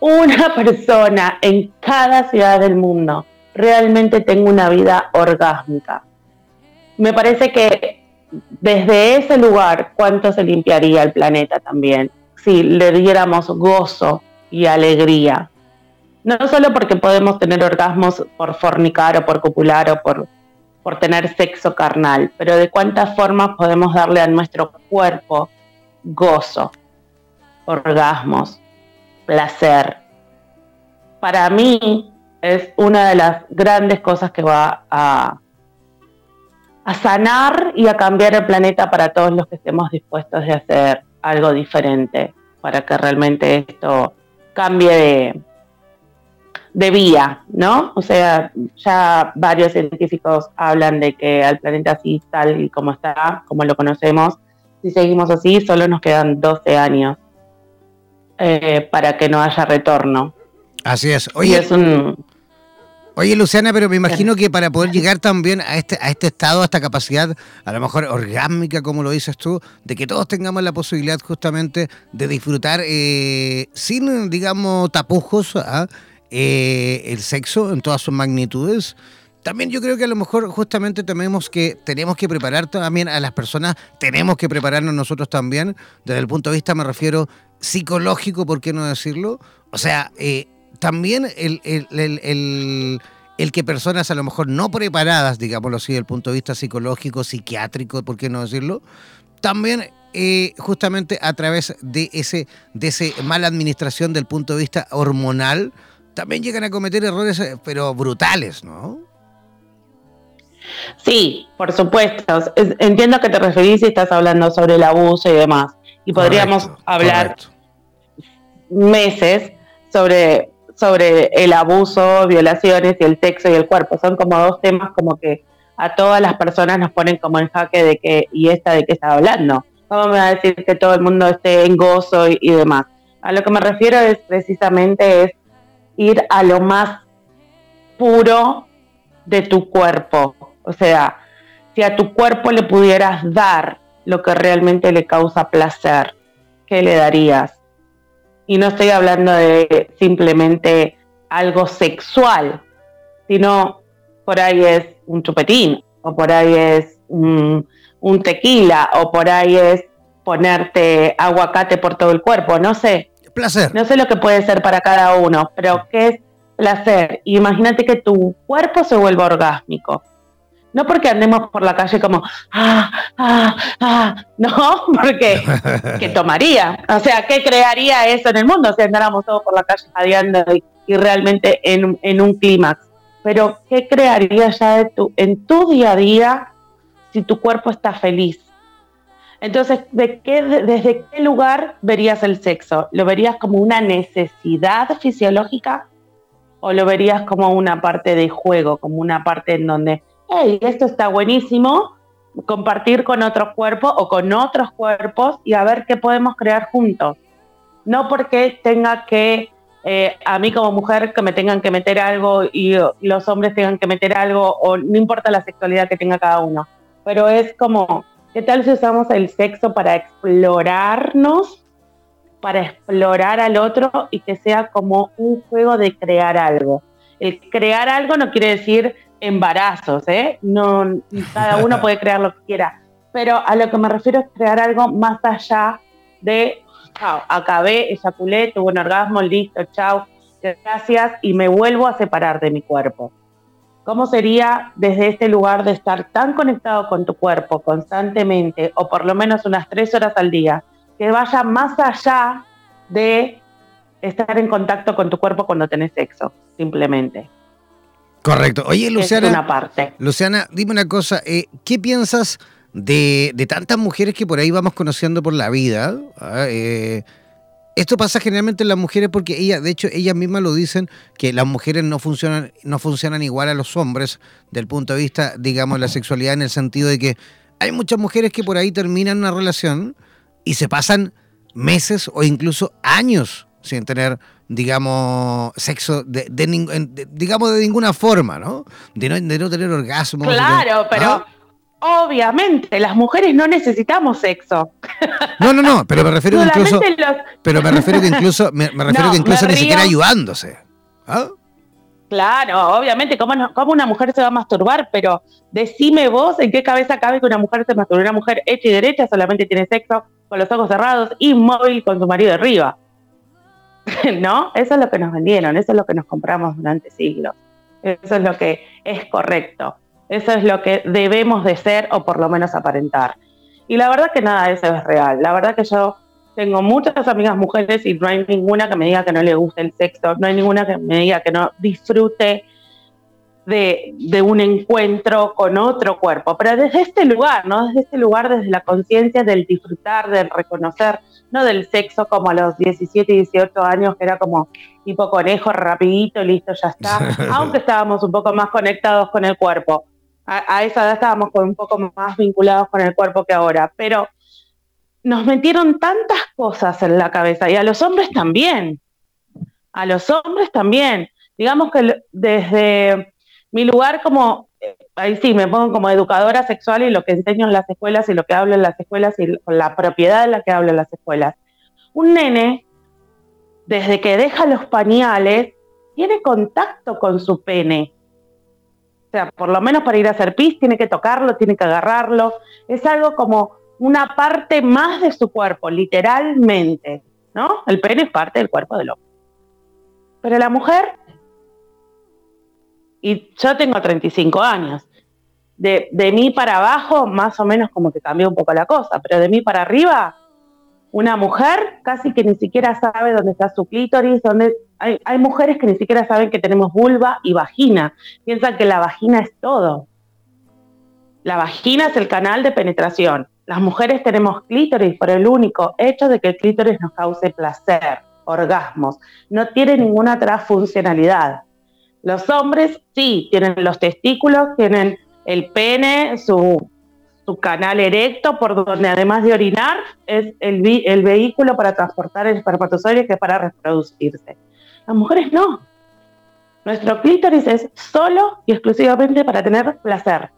Speaker 4: una persona en cada ciudad del mundo realmente tenga una vida orgásmica. Me parece que desde ese lugar, ¿cuánto se limpiaría el planeta también? Si le diéramos gozo y alegría. No solo porque podemos tener orgasmos por fornicar o por copular o por, por tener sexo carnal, pero de cuántas formas podemos darle a nuestro cuerpo gozo, orgasmos, placer. Para mí es una de las grandes cosas que va a, a sanar y a cambiar el planeta para todos los que estemos dispuestos de hacer algo diferente, para que realmente esto cambie de, de vía, ¿no? O sea, ya varios científicos hablan de que al planeta así, tal y como está, como lo conocemos, si seguimos así, solo nos quedan 12 años eh, para que no haya retorno.
Speaker 1: Así es. Oye, es un, Oye, Luciana, pero me imagino que para poder llegar también a este, a este estado, a esta capacidad, a lo mejor orgánica, como lo dices tú, de que todos tengamos la posibilidad justamente de disfrutar eh, sin, digamos, tapujos ¿ah? eh, el sexo en todas sus magnitudes. También yo creo que a lo mejor justamente tenemos que, tenemos que preparar también a las personas, tenemos que prepararnos nosotros también, desde el punto de vista, me refiero, psicológico, ¿por qué no decirlo? O sea, eh, también el, el, que personas a lo mejor no preparadas, digámoslo así, desde el punto de vista psicológico, psiquiátrico, ¿por qué no decirlo? También eh, justamente a través de ese, de ese mala administración del punto de vista hormonal, también llegan a cometer errores, eh, pero brutales, ¿no?
Speaker 4: Sí, por supuesto. Entiendo que te referís y estás hablando sobre el abuso y demás. Y podríamos hablar meses sobre, sobre el abuso, violaciones y el sexo y el cuerpo. Son como dos temas como que a todas las personas nos ponen como en jaque de que, y esta de qué está hablando. ¿Cómo me va a decir que todo el mundo esté en gozo y, demás? A lo que me refiero es precisamente es ir a lo más puro de tu cuerpo. O sea, si a tu cuerpo le pudieras dar lo que realmente le causa placer, ¿qué le darías? Y no estoy hablando de simplemente algo sexual, sino por ahí es un chupetín, o por ahí es un, tequila, o por ahí es ponerte aguacate por todo el cuerpo, no sé.
Speaker 1: Placer.
Speaker 4: No sé lo que puede ser para cada uno, pero ¿qué es placer? Imagínate que tu cuerpo se vuelva orgásmico. No porque andemos por la calle como, ah, ah, ah, no, porque ¿qué tomaría? O sea, ¿qué crearía eso en el mundo si andáramos todos por la calle jadeando y, realmente en, en un clímax? pero ¿qué crearía ya de tu, en tu día a día si tu cuerpo está feliz? Entonces, ¿de qué, ¿desde qué lugar verías el sexo? ¿Lo verías como una necesidad fisiológica o lo verías como una parte de juego, como una parte en donde, hey, esto está buenísimo, compartir con otro cuerpo o con otros cuerpos y a ver qué podemos crear juntos? No porque tenga que eh, a mí como mujer que me tengan que meter algo y los hombres tengan que meter algo, o no importa la sexualidad que tenga cada uno, pero es como, ¿qué tal si usamos el sexo para explorarnos, para explorar al otro y que sea como un juego de crear algo? El crear algo no quiere decir embarazos, ¿eh? No, cada uno puede crear lo que quiera, pero a lo que me refiero es crear algo más allá de chao, acabé, eyaculé, tuve un orgasmo, listo, chao, gracias, y me vuelvo a separar de mi cuerpo. ¿Cómo sería desde este lugar de estar tan conectado con tu cuerpo constantemente, o por lo menos unas tres horas al día, que vaya más allá de estar en contacto con tu cuerpo cuando tenés sexo, simplemente?
Speaker 1: Correcto. Oye, Luciana.
Speaker 4: Es una parte.
Speaker 1: Luciana, dime una cosa, eh, ¿qué piensas? de, de, tantas mujeres que por ahí vamos conociendo por la vida. ¿ah? Eh, esto pasa generalmente en las mujeres porque ellas, de hecho, ellas mismas lo dicen, que las mujeres no funcionan, no funcionan igual a los hombres del punto de vista, digamos, de la sexualidad, en el sentido de que hay muchas mujeres que por ahí terminan una relación y se pasan meses o incluso años sin tener, digamos, sexo de, digamos, de ninguna forma, ¿no? De no, de no tener orgasmo.
Speaker 4: Claro, pero... Obviamente, las mujeres no necesitamos sexo.
Speaker 1: No, no, no, pero me refiero que incluso. Pero me refiero que incluso, me, refiero que incluso ni siquiera ayudándose. ¿ah?
Speaker 4: Claro, obviamente, ¿cómo, ¿cómo, una mujer se va a masturbar? Pero decime vos en qué cabeza cabe que una mujer se masturbe. Una mujer hecha y derecha solamente tiene sexo con los ojos cerrados, inmóvil con su marido arriba. ¿No? Eso es lo que nos vendieron, eso es lo que nos compramos durante siglos. Eso es lo que es correcto. Eso es lo que debemos de ser o por lo menos aparentar. Y la verdad que nada de eso es real. La verdad que yo tengo muchas amigas mujeres y no hay ninguna que me diga que no le guste el sexo, no hay ninguna que me diga que no disfrute de, de, un encuentro con otro cuerpo, pero desde este lugar, ¿no? Desde este lugar, desde la conciencia del disfrutar, del reconocer, no del sexo como a los 17 y 18 años, que era como tipo conejo, rapidito, listo, ya está, aunque estábamos un poco más conectados con el cuerpo. A, esa edad estábamos un poco más vinculados con el cuerpo que ahora, pero nos metieron tantas cosas en la cabeza y a los hombres también, a los hombres también. Digamos que desde mi lugar como, ahí sí, me pongo como educadora sexual y lo que enseño en las escuelas y lo que hablo en las escuelas y la propiedad de la que hablo en las escuelas. Un nene, desde que deja los pañales, tiene contacto con su pene o sea, por lo menos para ir a hacer pis tiene que tocarlo, tiene que agarrarlo. Es algo como una parte más de su cuerpo, literalmente, ¿no? El pene es parte del cuerpo del hombre. Pero la mujer, y yo tengo 35 años, de, de mí para abajo más o menos como que cambió un poco la cosa, pero de mí para arriba una mujer casi que ni siquiera sabe dónde está su clítoris, dónde hay, mujeres que ni siquiera saben que tenemos vulva y vagina, piensan que la vagina es todo. La vagina es el canal de penetración. Las mujeres tenemos clítoris por el único hecho de que el clítoris nos cause placer. orgasmos, no tiene ninguna otra funcionalidad. Los hombres sí, tienen los testículos, tienen el pene, su, canal erecto, por donde además de orinar es el, el vehículo para transportar el espermatozoide que es para reproducirse. Las mujeres no. Nuestro clítoris es solo y exclusivamente para tener placer.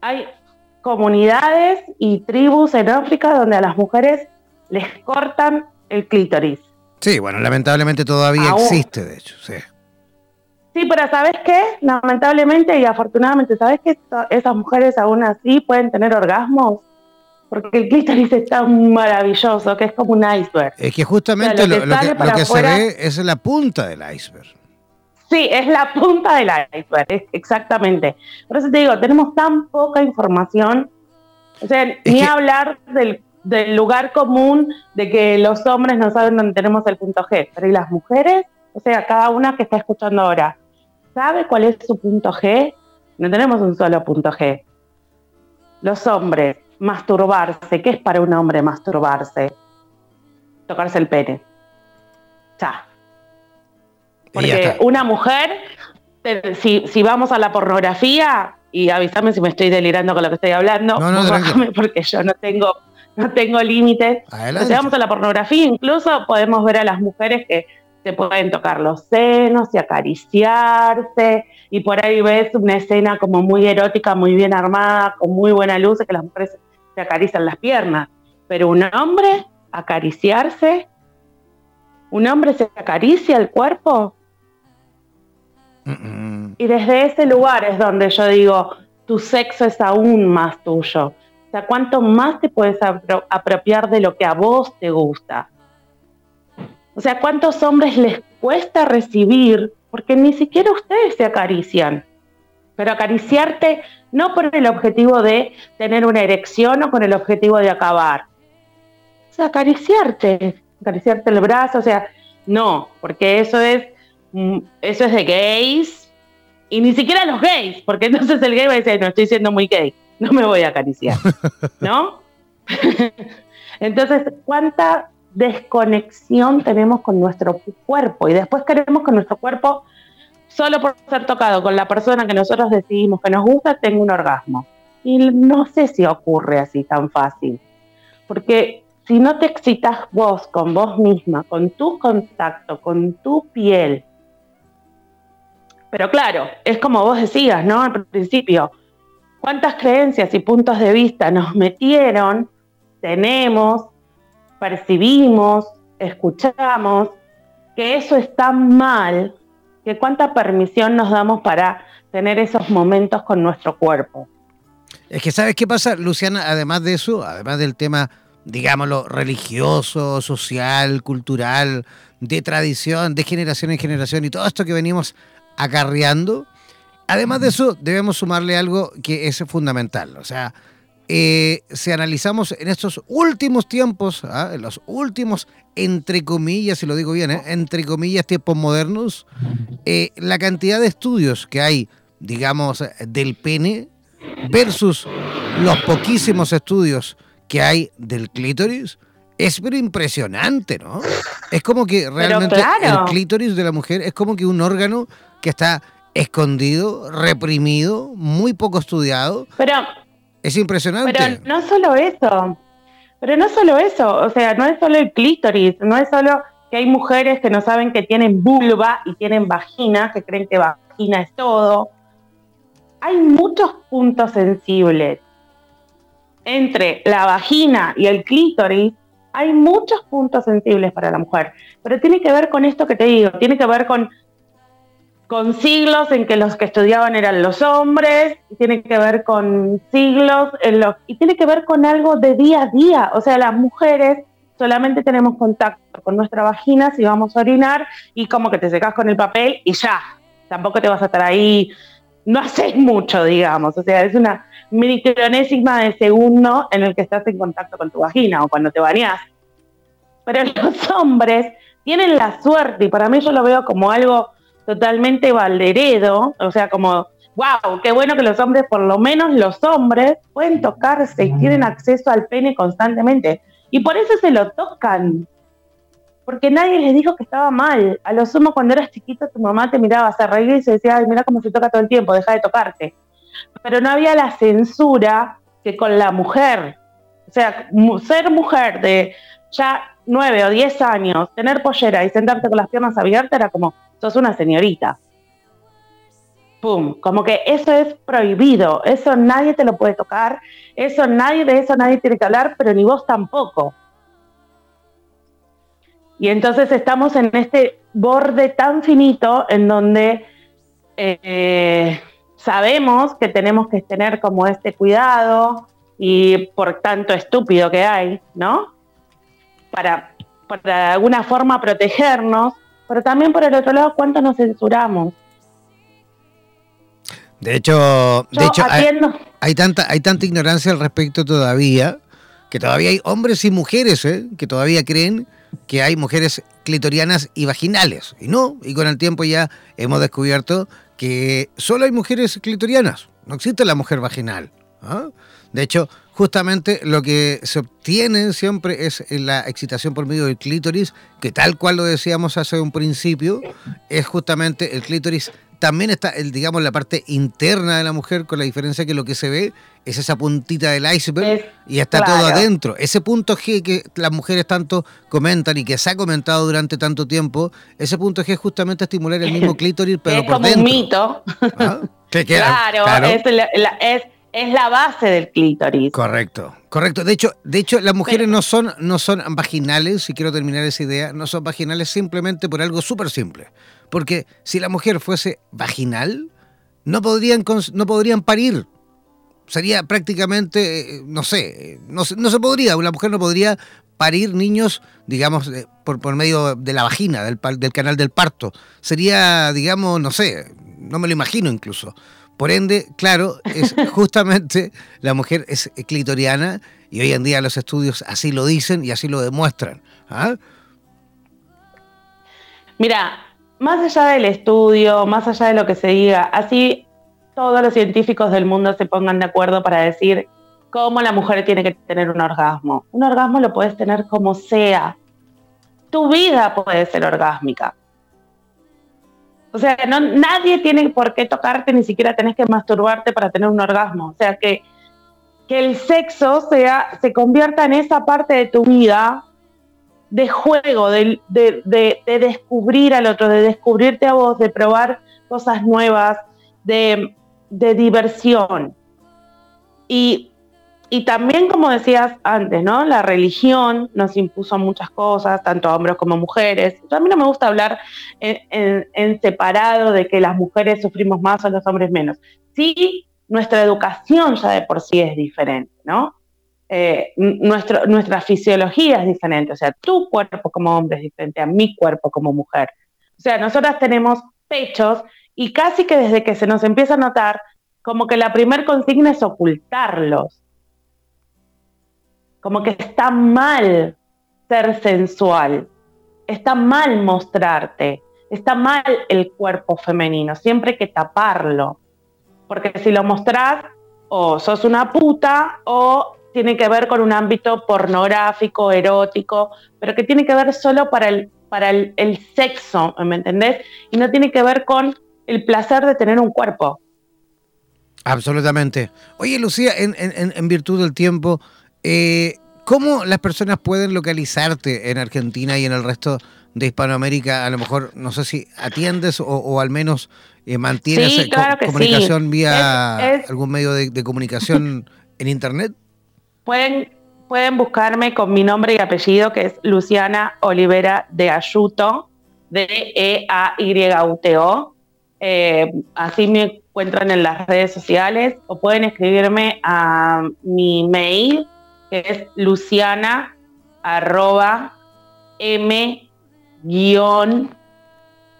Speaker 4: Hay comunidades y tribus en África donde a las mujeres les cortan el clítoris.
Speaker 1: Sí, bueno, lamentablemente todavía existe, de hecho, sí.
Speaker 4: Sí, pero ¿sabes qué? Lamentablemente y afortunadamente, ¿sabes que esas mujeres aún así pueden tener orgasmos? Porque el clítoris es tan maravilloso que es como un iceberg.
Speaker 1: Es que justamente lo, que, se ve es la punta del iceberg.
Speaker 4: Sí, es la punta del iceberg, exactamente. Por eso te digo, tenemos tan poca información. O sea, ni hablar del, del lugar común de que los hombres no saben dónde tenemos el punto G, pero ¿y las mujeres? O sea, cada una que está escuchando ahora, ¿Sabe cuál es su punto G? No tenemos un solo punto G. Los hombres, masturbarse. ¿Qué es para un hombre masturbarse? Tocarse el pene. Ya. Porque una mujer, si, vamos a la pornografía, y avísame si me estoy delirando con lo que estoy hablando, no, no, porque yo no tengo, no tengo límites. Si vamos a la pornografía, incluso podemos ver a las mujeres que se pueden tocar los senos y acariciarse, y por ahí ves una escena como muy erótica, muy bien armada, con muy buena luz, que las mujeres se acarician las piernas. Pero un hombre, acariciarse, un hombre se acaricia el cuerpo. Y desde ese lugar es donde yo digo, tu sexo es aún más tuyo. O sea, cuánto más te puedes apropiar de lo que a vos te gusta. O sea, ¿cuántos hombres les cuesta recibir? Porque ni siquiera ustedes se acarician. Pero acariciarte no por el objetivo de tener una erección o con el objetivo de acabar. O sea, acariciarte, acariciarte el brazo, o sea, no, porque eso es, mm, eso es de gays, y ni siquiera los gays, porque entonces el gay va a decir, no, estoy siendo muy gay, no me voy a acariciar, ¿no? entonces, ¿cuánta desconexión tenemos con nuestro cuerpo y después queremos que nuestro cuerpo, solo por ser tocado con la persona que nosotros decidimos que nos gusta, tenga un orgasmo. Y no sé si ocurre así tan fácil, porque si no te excitas vos con vos misma, con tu contacto, con tu piel, pero claro, es como vos decías, ¿no? Al principio, cuántas creencias y puntos de vista nos metieron, tenemos, percibimos, escuchamos, que eso está mal, que cuánta permisión nos damos para tener esos momentos con nuestro cuerpo.
Speaker 1: Es que sabes qué pasa, Luciana, además de eso, además del tema, digámoslo, religioso, social, cultural, de tradición, de generación en generación y todo esto que venimos acarreando, además de eso debemos sumarle algo que es fundamental, o sea, eh, si analizamos en estos últimos tiempos, ¿ah? en los últimos, entre comillas, si lo digo bien, ¿eh? entre comillas, tiempos modernos, eh, la cantidad de estudios que hay, digamos, del pene versus los poquísimos estudios que hay del clítoris, es pero impresionante, ¿no? Es como que realmente el clítoris de la mujer es como que un órgano que está escondido, reprimido, muy poco estudiado.
Speaker 4: Pero
Speaker 1: es impresionante.
Speaker 4: Pero no solo eso, pero no solo eso, o sea, no es solo el clítoris, no es solo que hay mujeres que no saben que tienen vulva y tienen vagina, que creen que vagina es todo. Hay muchos puntos sensibles. Entre la vagina y el clítoris hay muchos puntos sensibles para la mujer, pero tiene que ver con esto que te digo, tiene que ver con con siglos en que los que estudiaban eran los hombres, y tiene que ver con siglos en los, y tiene que ver con algo de día a día. O sea, las mujeres solamente tenemos contacto con nuestra vagina si vamos a orinar y como que te secas con el papel y ya. Tampoco te vas a estar ahí, no haces mucho, digamos. O sea, es una micronésima de segundo en el que estás en contacto con tu vagina o cuando te bañas. Pero los hombres tienen la suerte, y para mí yo lo veo como algo totalmente valderedo, o sea, como, wow, qué bueno que los hombres, por lo menos los hombres, pueden tocarse y tienen acceso al pene constantemente. Y por eso se lo tocan. porque nadie les dijo que estaba mal. A lo sumo, cuando eras chiquito, tu mamá te miraba, se reía y se decía, ay, mira cómo se toca todo el tiempo, deja de tocarte. Pero no había la censura que con la mujer. O sea, ser mujer de ya nueve o diez años, tener pollera y sentarte con las piernas abiertas era como, sos una señorita. Pum, como que eso es prohibido, eso nadie te lo puede tocar, eso nadie, de eso nadie tiene que hablar, pero ni vos tampoco. Y entonces estamos en este borde tan finito en donde eh, sabemos que tenemos que tener como este cuidado y por tanto estúpido que hay, ¿no? Para, de alguna forma protegernos, pero también por el otro lado, ¿cuánto nos censuramos?
Speaker 1: De hecho, de hecho hay, tanta, hay tanta ignorancia al respecto todavía, que todavía hay hombres y mujeres ¿eh? que todavía creen que hay mujeres clitorianas y vaginales. Y no, y con el tiempo ya hemos descubierto que solo hay mujeres clitorianas, no existe la mujer vaginal. ¿ah? De hecho, justamente lo que se obtiene siempre es la excitación por medio del clítoris, que tal cual lo decíamos hace un principio, es justamente el clítoris también está, el, digamos, la parte interna de la mujer, con la diferencia que lo que se ve es esa puntita del iceberg y está todo adentro. Ese punto G que las mujeres tanto comentan y que se ha comentado durante tanto tiempo, ese punto G es justamente estimular el mismo clítoris, pero
Speaker 4: es
Speaker 1: por
Speaker 4: como un mito.
Speaker 1: ¿Ah?
Speaker 4: claro, Es, es, la base del clítoris.
Speaker 1: Correcto, correcto. De hecho, de hecho las mujeres no son, no son vaginales, si quiero terminar esa idea, no son vaginales simplemente por algo súper simple. Porque si la mujer fuese vaginal, no podrían, no podrían parir. Sería prácticamente, eh, no sé, no, no se podría, una mujer no podría parir niños, digamos, por, por medio de la vagina, del, del canal del parto. Sería, digamos, no sé, no me lo imagino incluso. Por ende, claro, es justamente la mujer es clitoriana y hoy en día los estudios así lo dicen y así lo demuestran. ¿ah?
Speaker 4: Mira, más allá del estudio, más allá de lo que se diga, así todos los científicos del mundo se pongan de acuerdo para decir cómo la mujer tiene que tener un orgasmo. Un orgasmo lo puedes tener como sea. Tu vida puede ser orgásmica. O sea, no, nadie tiene por qué tocarte, ni siquiera tenés que masturbarte para tener un orgasmo. O sea, que, que el sexo sea, se convierta en esa parte de tu vida de juego, de, descubrir al otro, de descubrirte a vos, de probar cosas nuevas, de, diversión. Y, también, como decías antes, ¿no? La religión nos impuso muchas cosas, tanto a hombres como mujeres. a mí no me gusta hablar en, en separado de que las mujeres sufrimos más o los hombres menos. Sí, nuestra educación ya de por sí es diferente, ¿no? Eh, nuestro, nuestra fisiología es diferente, o sea, tu cuerpo como hombre es diferente a mi cuerpo como mujer. O sea, nosotras tenemos pechos y casi que desde que se nos empieza a notar, como que la primer consigna es ocultarlos. Como que está mal ser sensual, está mal mostrarte, está mal el cuerpo femenino, siempre hay que taparlo. Porque si lo mostrás, o sos una puta o tiene que ver con un ámbito pornográfico, erótico, pero que tiene que ver solo para el, para el, sexo, ¿me entendés? Y no tiene que ver con el placer de tener un cuerpo.
Speaker 1: Absolutamente. Oye, Lucía, en, virtud del tiempo, eh, ¿cómo las personas pueden localizarte en Argentina y en el resto de Hispanoamérica? A lo mejor, no sé si atiendes o, al menos eh, mantienes comunicación vía algún medio de comunicación en Internet.
Speaker 4: Pueden, pueden buscarme con mi nombre y apellido, que es Luciana Olivera de Ayuto, D-E-A-Y-U-T-O. Eh, así me encuentran en las redes sociales o pueden escribirme a mi mail, que es luciana arroba m guion,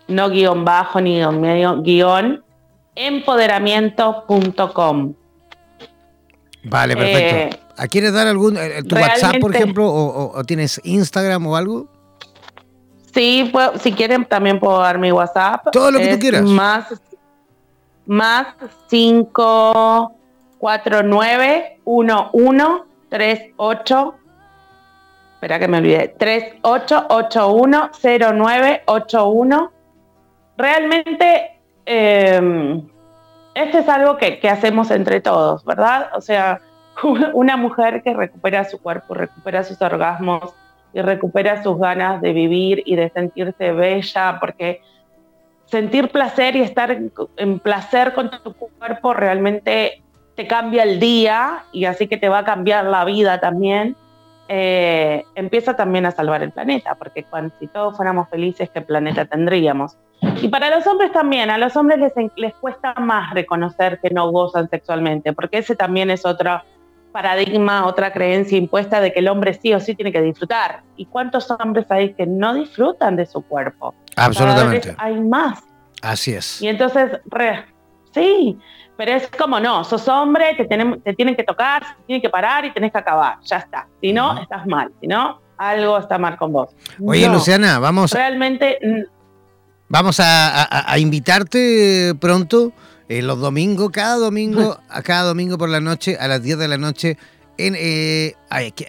Speaker 4: no guion bajo ni guion medio, guion empoderamiento.com.
Speaker 1: Vale, perfecto. Eh, ¿A quieres dar algún, eh, tu WhatsApp, por ejemplo, o, tienes Instagram o algo?
Speaker 4: Sí, si quieren también puedo dar mi WhatsApp.
Speaker 1: Todo lo que tú quieras.
Speaker 4: Más, más 549 1138 espera que me olvidé, 38810981. Realmente, eh, esto es algo que, que hacemos entre todos, ¿verdad? O sea, una mujer que recupera su cuerpo, recupera sus orgasmos y recupera sus ganas de vivir y de sentirse bella, porque sentir placer y estar en placer con tu cuerpo realmente te cambia el día y así que te va a cambiar la vida también. Eh, empieza también a salvar el planeta, porque cuando, si todos fuéramos felices, ¿qué planeta tendríamos? Y para los hombres también, a los hombres les, les cuesta más reconocer que no gozan sexualmente, porque ese también es otro paradigma, otra creencia impuesta de que el hombre sí o sí tiene que disfrutar. ¿Y cuántos hombres hay que no disfrutan de su cuerpo?
Speaker 1: Absolutamente.
Speaker 4: hay más.
Speaker 1: Así es.
Speaker 4: Y entonces, sí, pero es como no, sos hombre, te, te tienen que tocar, te tienen que parar y tenés que acabar, ya está. Si no, estás mal, si no, algo está mal con vos.
Speaker 1: Oye, Luciana, vamos.
Speaker 4: Realmente.
Speaker 1: Vamos a, invitarte pronto, eh, los domingos, cada domingo, a cada domingo por la noche, a las 10 de la noche, en, eh,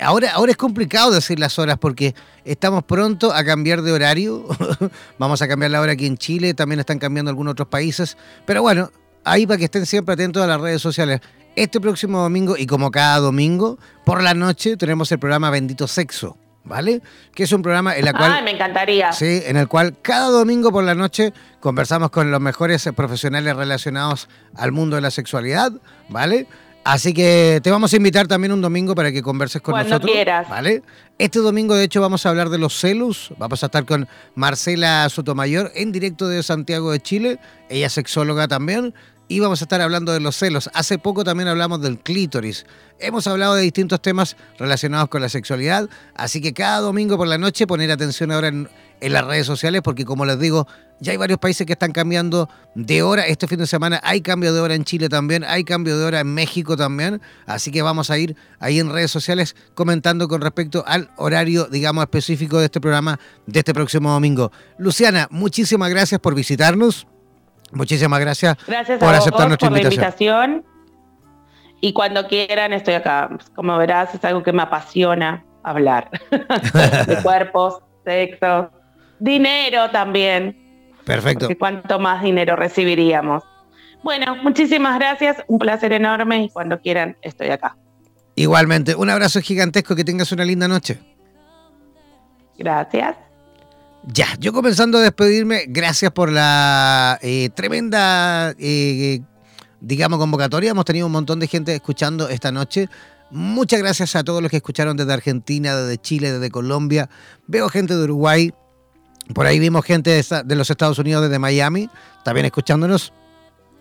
Speaker 1: ahora, ahora es complicado decir las horas porque estamos pronto a cambiar de horario. Vamos a cambiar la hora aquí en Chile, también están cambiando algunos otros países. Pero bueno, ahí para que estén siempre atentos a las redes sociales. Este próximo domingo, y como cada domingo, por la noche tenemos el programa Bendito Sexo. ¿Vale? Que es un programa en el cual.
Speaker 4: Ay, me encantaría.
Speaker 1: Sí, en el cual cada domingo por la noche conversamos con los mejores profesionales relacionados al mundo de la sexualidad, ¿vale? Así que te vamos a invitar también un domingo para que converses con
Speaker 4: Cuando
Speaker 1: nosotros.
Speaker 4: quieras.
Speaker 1: ¿Vale? Este domingo, de hecho, vamos a hablar de los celos. Vamos a estar con Marcela Sotomayor en directo de Santiago de Chile. Ella es sexóloga también. Y vamos a estar hablando de los celos. Hace poco también hablamos del clítoris. Hemos hablado de distintos temas relacionados con la sexualidad. Así que cada domingo por la noche poner atención ahora en, en las redes sociales porque como les digo, ya hay varios países que están cambiando de hora. Este fin de semana hay cambio de hora en Chile también, hay cambio de hora en México también. Así que vamos a ir ahí en redes sociales comentando con respecto al horario, digamos, específico de este programa de este próximo domingo. Luciana, muchísimas gracias por visitarnos. Muchísimas gracias,
Speaker 4: gracias
Speaker 1: por aceptar nuestra
Speaker 4: por
Speaker 1: invitación.
Speaker 4: La invitación. Y cuando quieran estoy acá. Como verás, es algo que me apasiona hablar. de cuerpos, sexo, dinero también.
Speaker 1: Perfecto.
Speaker 4: Porque cuánto más dinero recibiríamos. Bueno, muchísimas gracias, un placer enorme y cuando quieran estoy acá.
Speaker 1: Igualmente, un abrazo gigantesco, que tengas una linda noche.
Speaker 4: Gracias.
Speaker 1: Ya, yo comenzando a despedirme, gracias por la eh, tremenda, eh, digamos, convocatoria. Hemos tenido un montón de gente escuchando esta noche. Muchas gracias a todos los que escucharon desde Argentina, desde Chile, desde Colombia. Veo gente de Uruguay, por ahí vimos gente de, los Estados Unidos, desde Miami, también escuchándonos.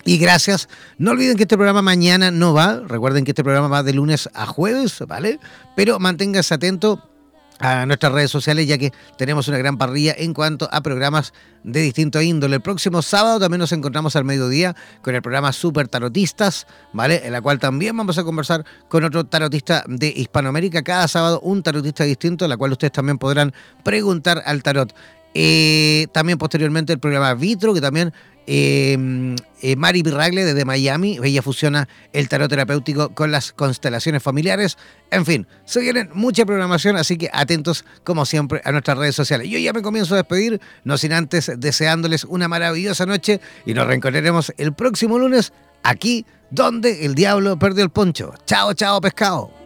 Speaker 1: Y gracias. No olviden que este programa mañana no va. Recuerden que este programa va de lunes a jueves, ¿vale? Pero manténganse atento a nuestras redes sociales ya que tenemos una gran parrilla en cuanto a programas de distinto índole. El próximo sábado también nos encontramos al mediodía con el programa Super Tarotistas, ¿vale? En la cual también vamos a conversar con otro tarotista de Hispanoamérica. Cada sábado un tarotista distinto, en la cual ustedes también podrán preguntar al tarot. Eh, también posteriormente el programa Vitro, que también eh, eh, Mari Pirragle desde Miami, ella fusiona el tarot terapéutico con las constelaciones familiares. En fin, se vienen mucha programación, así que atentos como siempre a nuestras redes sociales. Yo ya me comienzo a despedir, no sin antes deseándoles una maravillosa noche y nos reencontraremos el próximo lunes aquí donde el diablo perdió el poncho. Chao, chao, pescado.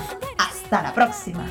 Speaker 2: Hasta la próxima.